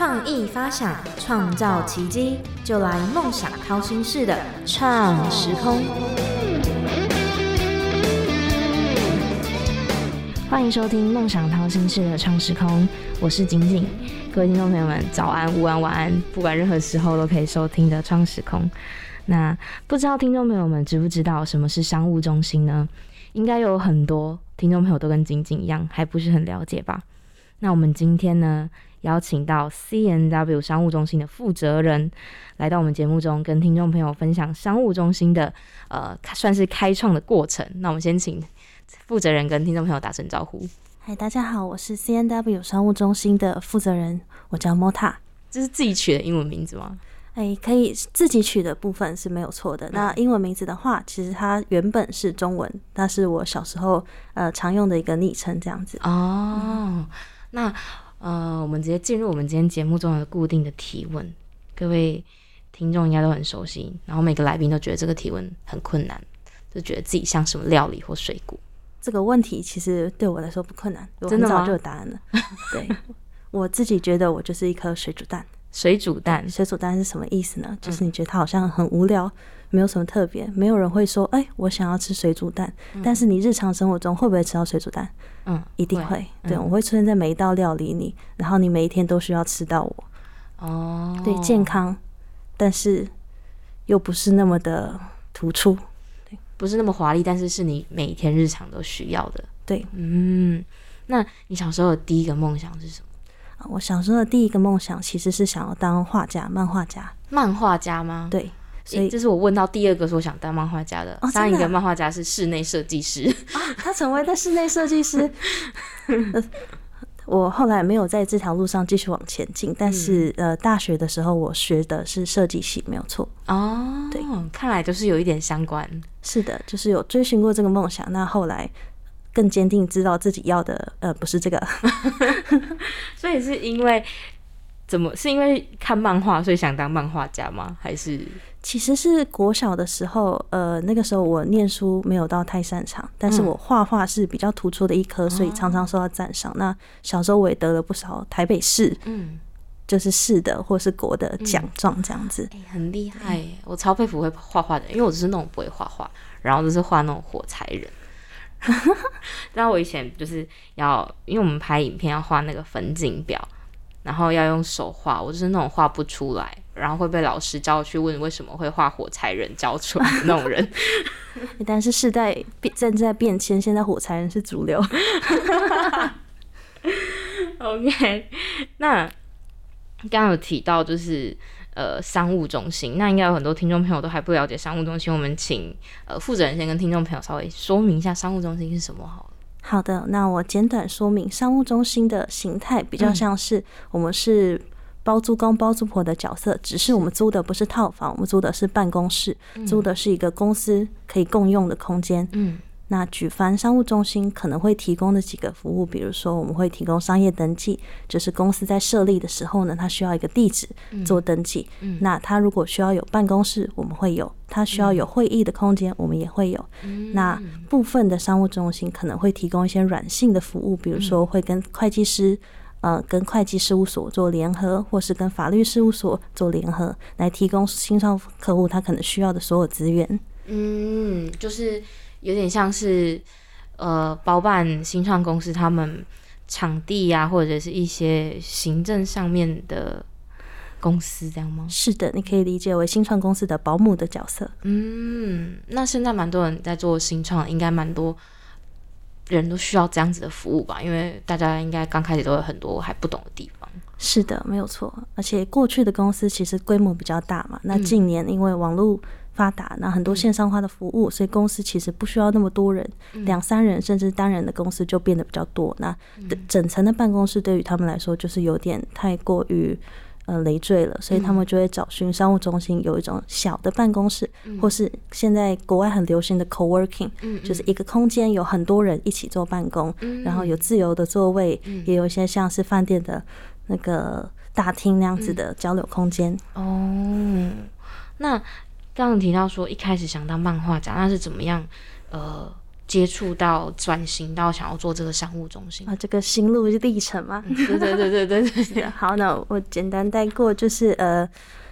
创意发想，创造奇迹，就来梦想掏心式的创时空。欢迎收听《梦想掏心式的创时空》，我是景景。各位听众朋友们，早安、午安、晚安，不管任何时候都可以收听的《创时空》。那不知道听众朋友们知不知道什么是商务中心呢？应该有很多听众朋友都跟景景一样，还不是很了解吧？那我们今天呢，邀请到 C N W 商务中心的负责人来到我们节目中，跟听众朋友分享商务中心的呃，算是开创的过程。那我们先请负责人跟听众朋友打声招呼。嗨，大家好，我是 C N W 商务中心的负责人，我叫 Mota。这是自己取的英文名字吗？哎，可以自己取的部分是没有错的。那英文名字的话，其实它原本是中文，那是我小时候呃常用的一个昵称，这样子。哦，那呃，我们直接进入我们今天节目中的固定的提问，各位听众应该都很熟悉，然后每个来宾都觉得这个提问很困难，就觉得自己像什么料理或水果。这个问题其实对我来说不困难，我真的早就有答案了。对，我自己觉得我就是一颗水煮蛋。水煮蛋，水煮蛋是什么意思呢？就是你觉得它好像很无聊，没有什么特别，没有人会说，哎、我想要吃水煮蛋。但是你日常生活中会不会吃到水煮蛋？嗯，一定会。对，嗯我会出现在每一道料理里，然后你每一天都需要吃到我。哦，对，健康，但是又不是那么的突出。对不是那么华丽，但是是你每天日常都需要的。对，嗯，那你小时候的第一个梦想是什么？啊我小时候的第一个梦想其实是想要当画家、漫画家。漫画家吗？对，所以诶这是我问到第二个说想当漫画家的。哦上一个漫画家是室内设计师。他成为了室内设计师。呃我后来没有在这条路上继续往前进，但是、呃，大学的时候我学的是设计系，没有错。哦，对，看来就是有一点相关。是的，就是有追寻过这个梦想。那后来更坚定知道自己要的，呃，不是这个。所以是因为怎么？是因为看漫画所以想当漫画家吗？还是其实是国小的时候，呃，那个时候我念书没有到太擅长，但是嗯我画画是比较突出的一科，所以常常受到赞赏。那小时候我也得了不少台北市，嗯，就是市的或是国的奖状这样子。哎、很厉害耶！我超佩服会画画的人，因为我只是那种不会画画，然后就是画那种火柴人。然后我以前就是要，因为我们拍影片要画那个粉景表，然后要用手画，我就是那种画不出来，然后会被老师叫去问为什么会画火柴人教出来的那种人。但是世代变正在变迁，现在火柴人是主流。OK，那刚刚有提到就是呃商务中心，那应该有很多听众朋友都还不了解商务中心，我们请呃负责人先跟听众朋友稍微说明一下商务中心是什么好了。好的，那我简短说明，商务中心的形态比较像是我们是包租公包租婆的角色，只是我们租的不是套房，我们租的是办公室，租的是一个公司可以共用的空间。嗯那举凡商务中心可能会提供的几个服务，比如说我们会提供商业登记，就是公司在设立的时候呢，它需要一个地址做登记。嗯那它如果需要有办公室，我们会有；它需要有会议的空间，我们也会有。嗯那部分的商务中心可能会提供一些软性的服务，比如说会跟会计师。呃，跟会计事务所做联合，或是跟法律事务所做联合，来提供新创客户他可能需要的所有资源。嗯，就是有点像是呃包办新创公司他们场地呀、或者是一些行政上面的公司这样吗？是的，你可以理解为新创公司的保姆的角色。嗯，那现在蛮多人在做新创，应该蛮多人都需要这样子的服务吧？因为大家应该刚开始都有很多还不懂的地方。是的，没有错。而且过去的公司其实规模比较大嘛，那近年因为网络发达，那很多线上化的服务，所以公司其实不需要那么多人，两三人甚至单人的公司就变得比较多。那整层的办公室对于他们来说就是有点太过于。呃，累赘了，所以他们就会找寻商务中心有一种小的办公室，或是现在国外很流行的 co-working，、就是一个空间有很多人一起做办公，然后有自由的座位，也有一些像是饭店的那个大厅那样子的交流空间。哦，那刚刚提到说一开始想当漫画家，那是怎么样？呃，接触到转型到想要做这个商务中心啊？这个心路历程吗？对对对对对对。好，那我简单带过，就是呃，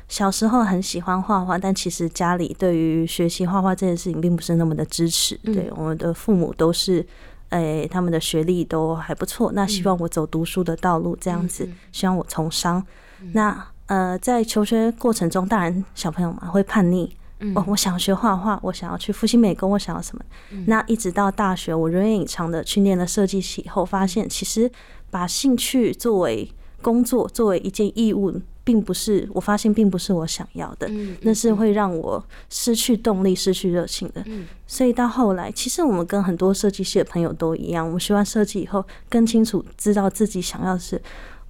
小时候很喜欢画画，但其实家里对于学习画画这件事情并不是那么的支持。对，我们的父母都是，诶，他们的学历都还不错，那希望我走读书的道路，这样子，希望我从商。那呃，在求学过程中，大人小朋友嘛会叛逆。我我想学画画，我想要去复兴美工，我想要什么？那一直到大学，我如愿以偿的去念了设计系以后，发现其实把兴趣作为工作，作为一件义务，并不是我发现并不是我想要的，那是会让我失去动力、失去热情的。所以到后来，其实我们跟很多设计系的朋友都一样，我们学完设计以后，更清楚知道自己想要的是。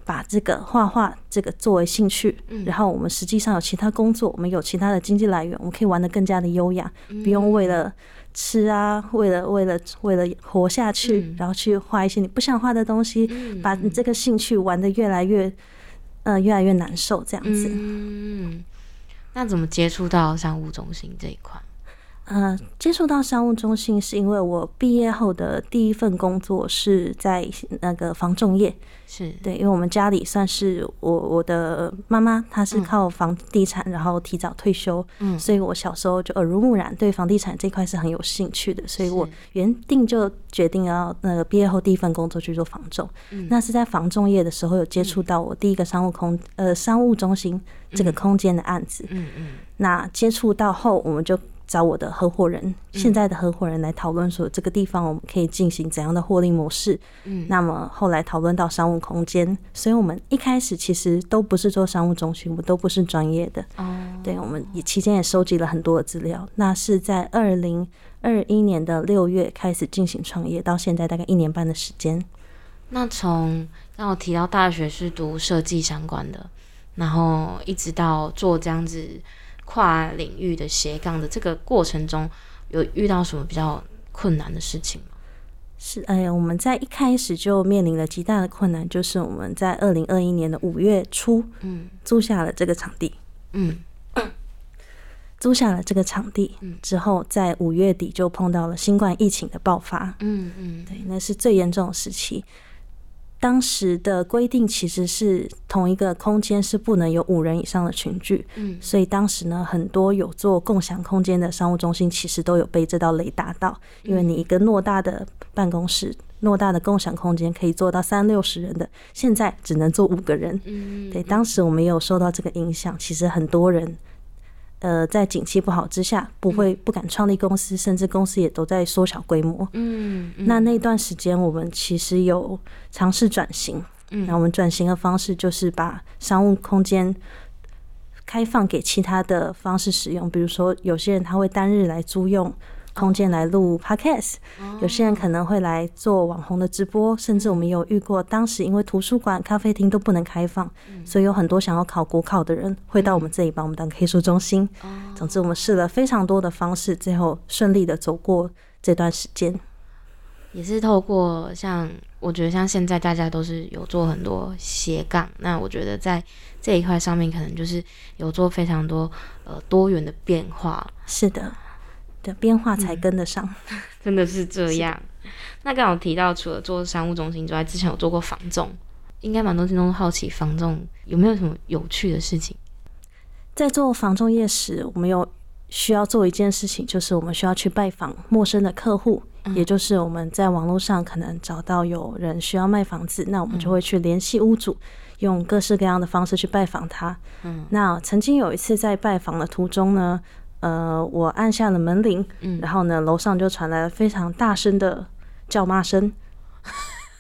把这个画画这个作为兴趣，然后我们实际上有其他工作，我们有其他的经济来源，我们可以玩得更加的优雅，不用为了吃啊，为了为了为了活下去，然后去画一些你不想画的东西，把你这个兴趣玩得越来越，呃，越来越难受这样子。嗯，那怎么接触到商务中心这一块？呃，接触到商务中心是因为我毕业后的第一份工作是在那个房仲业，是。对，因为我们家里算是我我的妈妈，她是靠房地产然后提早退休，嗯，所以我小时候就耳濡目染，对房地产这块是很有兴趣的，所以我原定就决定要那个毕业后第一份工作去做房仲，那是在房仲业的时候有接触到我第一个商务空呃商务中心这个空间的案子，嗯嗯，那接触到后我们就。找我的合伙人，现在的合伙人来讨论说这个地方我们可以进行怎样的获利模式。嗯，那么后来讨论到商务空间，所以我们一开始其实都不是做商务中心，我们都不是专业的。哦，对，我们也期间也收集了很多的资料。那是在二零二一年的六月开始进行创业，到现在大概一年半的时间。那从让我提到大学是读设计相关的，然后一直到做这样子。跨领域的斜杠的这个过程中，有遇到什么比较困难的事情吗？是，哎呀，我们在一开始就面临了极大的困难，就是我们在二零二一年的五月初，嗯，租下了这个场地，嗯，租下了这个场地之后，在五月底就碰到了新冠疫情的爆发，嗯嗯，对，那是最严重的时期。当时的规定其实是同一个空间是不能有五人以上的群聚，嗯，所以当时呢，很多有做共享空间的商务中心其实都有被这道雷打到，因为你一个偌大的办公室、偌大的共享空间可以做到三六十人的，现在只能坐五个人，嗯，对，当时我们也有受到这个影响，其实很多人。呃，在景气不好之下，不会不敢创立公司，甚至公司也都在缩小规模。嗯，那那段时间，我们其实有尝试转型。嗯，那我们转型的方式就是把商务空间开放给其他的方式使用，比如说有些人他会单日来租用。空间来录 podcast，有些人可能会来做网红的直播，甚至我们有遇过，当时因为图书馆、咖啡厅都不能开放，所以有很多想要考国考的人会到我们这里帮我们当 K 书中心。总之，我们试了非常多的方式，最后顺利的走过这段时间。也是透过像我觉得像现在大家都是有做很多斜杠，那我觉得在这一块上面可能就是有做非常多呃多元的变化。是的。的变化才跟得上，真的是这样。那刚好提到，除了做商务中心之外，之前有做过房仲，应该蛮多听众好奇房仲有没有什么有趣的事情。在做房仲业时，我们有需要做一件事情，就是我们需要去拜访陌生的客户，也就是我们在网络上可能找到有人需要卖房子，那我们就会去联系屋主，用各式各样的方式去拜访他。嗯，那曾经有一次在拜访的途中呢。呃，我按下了门铃，然后呢，楼上就传来了非常大声的叫骂声。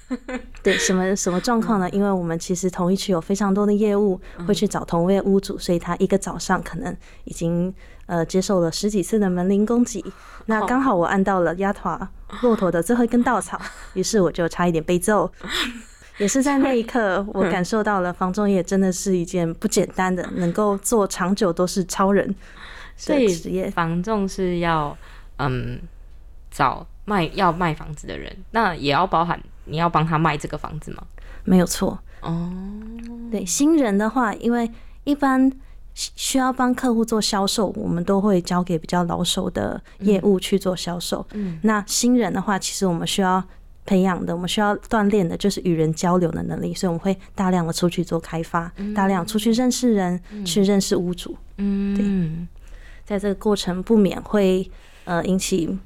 对，什么什么状况呢？因为我们其实同一区有非常多的业务会去找同位屋主，所以他一个早上可能已经呃接受了十几次的门铃攻击。那刚好我按到了压垮骆驼的最后一根稻草，于是我就差一点被揍。也是在那一刻，我感受到了房仲业真的是一件不简单的，能够做长久都是超人。所以房仲是要嗯找卖要卖房子的人，那也要包含你要帮他卖这个房子吗？没有错哦。对新人的话，因为一般需要帮客户做销售，我们都会交给比较老手的业务去做销售。嗯，那新人的话，其实我们需要培养的，我们需要锻炼的就是与人交流的能力，所以我们会大量的出去做开发，大量出去认识人，去认识屋主。嗯，对，在这个过程不免会呃引起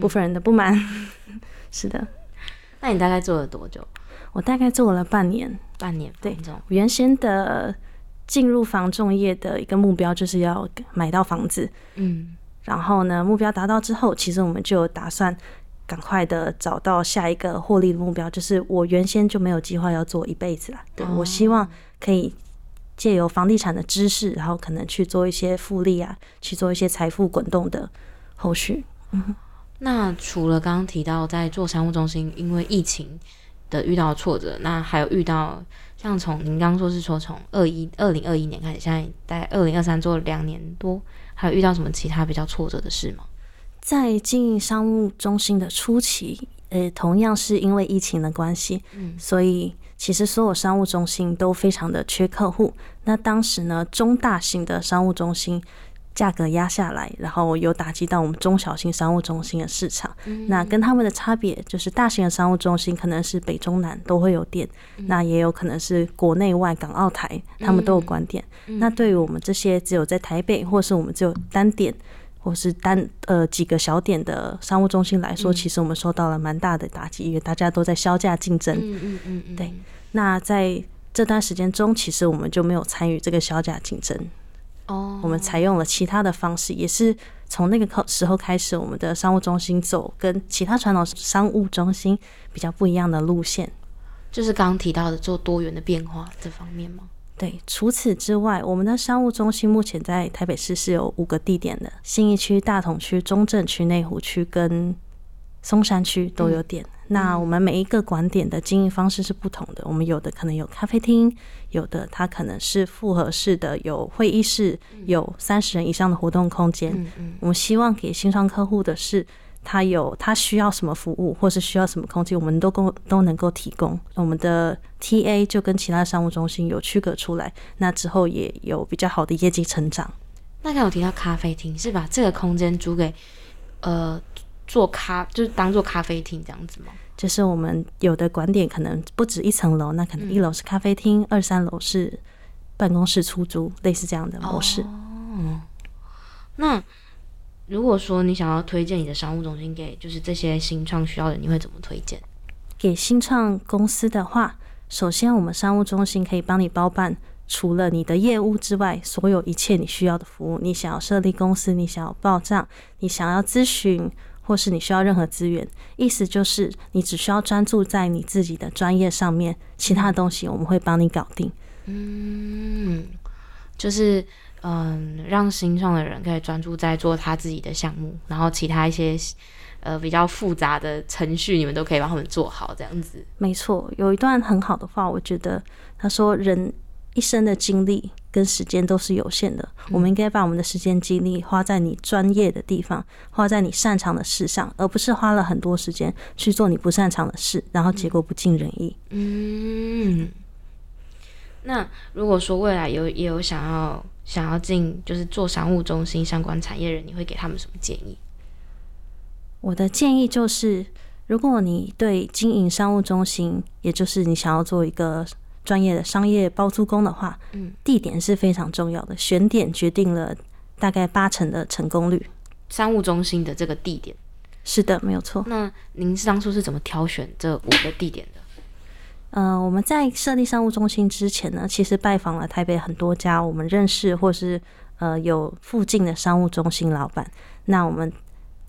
部分人的不满。是的，那你大概做了多久？我大概做了半年，半年。对，原先的。进入房仲业的一个目标就是要买到房子，嗯，然后呢，目标达到之后，其实我们就打算赶快的找到下一个获利的目标，就是我原先就没有计划要做一辈子了，对我希望可以借由房地产的知识，然后可能去做一些复利啊，去做一些财富滚动的后续。嗯，那除了刚刚提到在做商务中心，因为疫情的遇到挫折，那还有遇到。像从您刚刚说是说从二一二零二一年开始，现在在二零二三做了两年多，还有遇到什么其他比较挫折的事吗？在经营商务中心的初期，呃，同样是因为疫情的关系，嗯，所以其实所有商务中心都非常的缺客户。那当时呢，中大型的商务中心。价格压下来，然后有打击到我们中小型商务中心的市场。那跟他们的差别就是，大型的商务中心可能是北中南都会有店，那也有可能是国内外港澳台他们都有关店。那对于我们这些只有在台北，或是我们只有单点，或是单呃几个小点的商务中心来说，其实我们受到了蛮大的打击，因为大家都在销价竞争。嗯嗯嗯嗯。对。那在这段时间中，其实我们就没有参与这个销价竞争。哦，我们采用了其他的方式，也是从那个时候开始，我们的商务中心走跟其他传统商务中心比较不一样的路线，就是刚刚提到的做多元的变化这方面吗？对，除此之外，我们的商务中心目前在台北市是有五个地点的，新义区、大同区、中正区、内湖区跟松山区都有点。那我们每一个馆点的经营方式是不同的，我们有的可能有咖啡厅，有的它可能是复合式的，有会议室，有三十人以上的活动空间。嗯嗯，我们希望给新创客户的是，他有他需要什么服务，或是需要什么空间，我们都够都能够提供。我们的 TA 就跟其他商务中心有区隔出来，那之后也有比较好的业绩成长。那刚有提到咖啡厅，是把这个空间租给呃。做咖就是当做咖啡厅这样子吗？就是我们有的馆点可能不止一层楼，那可能一楼是咖啡厅，二三楼是办公室出租，类似这样的模式。哦，那如果说你想要推荐你的商务中心给就是这些新创需要的，你会怎么推荐？给新创公司的话，首先我们商务中心可以帮你包办除了你的业务之外，所有一切你需要的服务。你想要设立公司，你想要报账，你想要咨询。或是你需要任何资源，意思就是你只需要专注在你自己的专业上面，其他的东西我们会帮你搞定。嗯，就是嗯，让新创的人可以专注在做他自己的项目，然后其他一些呃比较复杂的程序，你们都可以帮他们做好，这样子。没错，有一段很好的话，我觉得他说人。一生的精力跟时间都是有限的，我们应该把我们的时间精力花在你专业的地方，花在你擅长的事上，而不是花了很多时间去做你不擅长的事，然后结果不尽人意。嗯，那如果说未来有也有想要想要进就是做商务中心相关产业人，你会给他们什么建议？我的建议就是，如果你对经营商务中心，也就是你想要做一个。专业的商业包租公的话，嗯，地点是非常重要的，选点决定了大概八成的成功率。商务中心的这个地点，是的，没有错。那您当初是怎么挑选这五个地点的？呃，我们在设立商务中心之前呢，其实拜访了台北很多家我们认识或是呃有附近的商务中心老板。那我们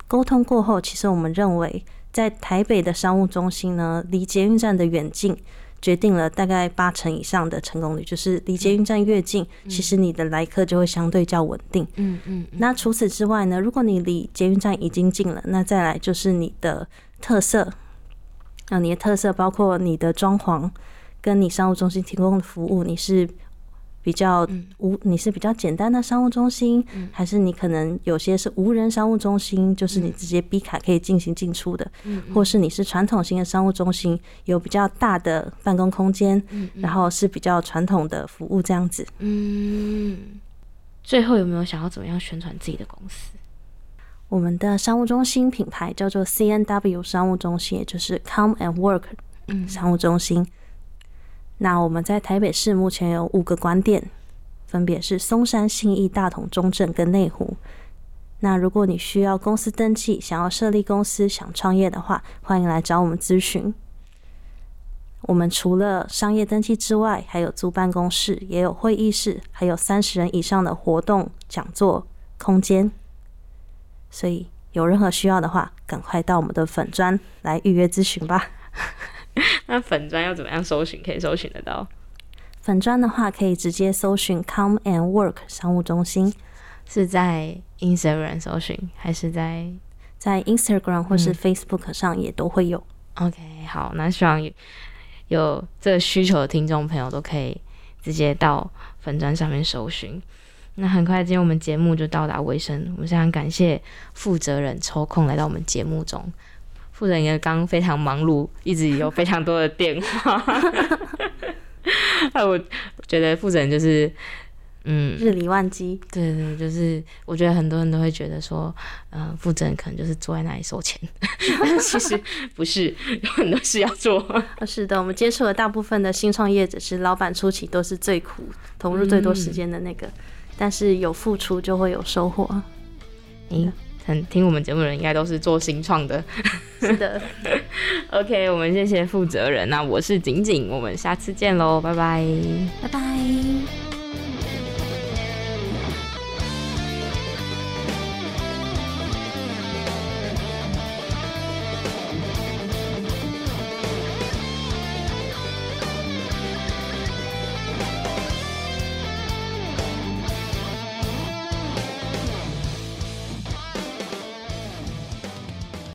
沟通过后，其实我们认为在台北的商务中心呢，离捷运站的远近。决定了大概八成以上的成功率，就是离捷运站越近，其实你的来客就会相对较稳定。嗯嗯。那除此之外呢？如果你离捷运站已经近了，那再来就是你的特色。那你的特色包括你的装潢，跟你商务中心提供的服务，你是。比较无，你是比较简单的商务中心，还是你可能有些是无人商务中心，就是你直接 B 卡可以进行进出的，或是你是传统型的商务中心，有比较大的办公空间，然后是比较传统的服务这样子。嗯，最后有没有想要怎么样宣传自己的公司？我们的商务中心品牌叫做 C N W 商务中心，也就是 Come and Work 商务中心。那我们在台北市目前有五个馆点，分别是松山、信义、大同、中正跟内湖。那如果你需要公司登记，想要设立公司、想创业的话，欢迎来找我们咨询。我们除了商业登记之外，还有租办公室，也有会议室，还有三十人以上的活动讲座空间。所以有任何需要的话，赶快到我们的粉砖来预约咨询吧。那粉砖要怎么样搜寻？可以搜寻得到？粉砖的话，可以直接搜寻 “Come and Work” 商务中心。是在 Instagram 搜寻，还是在在 Instagram 或是 Facebook 上也都会有。OK，好，那希望有这个需求的听众朋友都可以直接到粉砖上面搜寻。那很快，今天我们节目就到达尾声。我们非常感谢负责人抽空来到我们节目中。负责人也刚非常忙碌，一直有非常多的电话。我觉得负责人就是。嗯，日理万机，对对，就是我觉得很多人都会觉得说，嗯，负责人可能就是坐在那里收钱，其实不是，有很多事要做。是的，我们接触的大部分的新创业者是老板初期都是最苦、投入最多时间的那个，但是有付出就会有收获。嗯，很听我们节目的人应该都是做新创的。是的。OK，我们谢谢负责人，那我是景景，我们下次见喽，拜拜，拜拜。